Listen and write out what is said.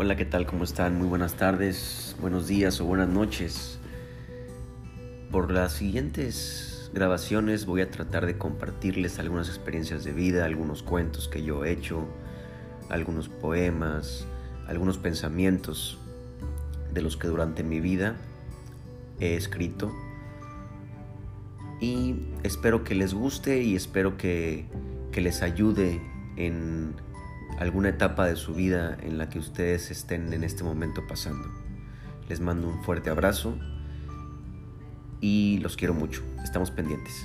Hola, ¿qué tal? ¿Cómo están? Muy buenas tardes, buenos días o buenas noches. Por las siguientes grabaciones voy a tratar de compartirles algunas experiencias de vida, algunos cuentos que yo he hecho, algunos poemas, algunos pensamientos de los que durante mi vida he escrito. Y espero que les guste y espero que, que les ayude en alguna etapa de su vida en la que ustedes estén en este momento pasando. Les mando un fuerte abrazo y los quiero mucho. Estamos pendientes.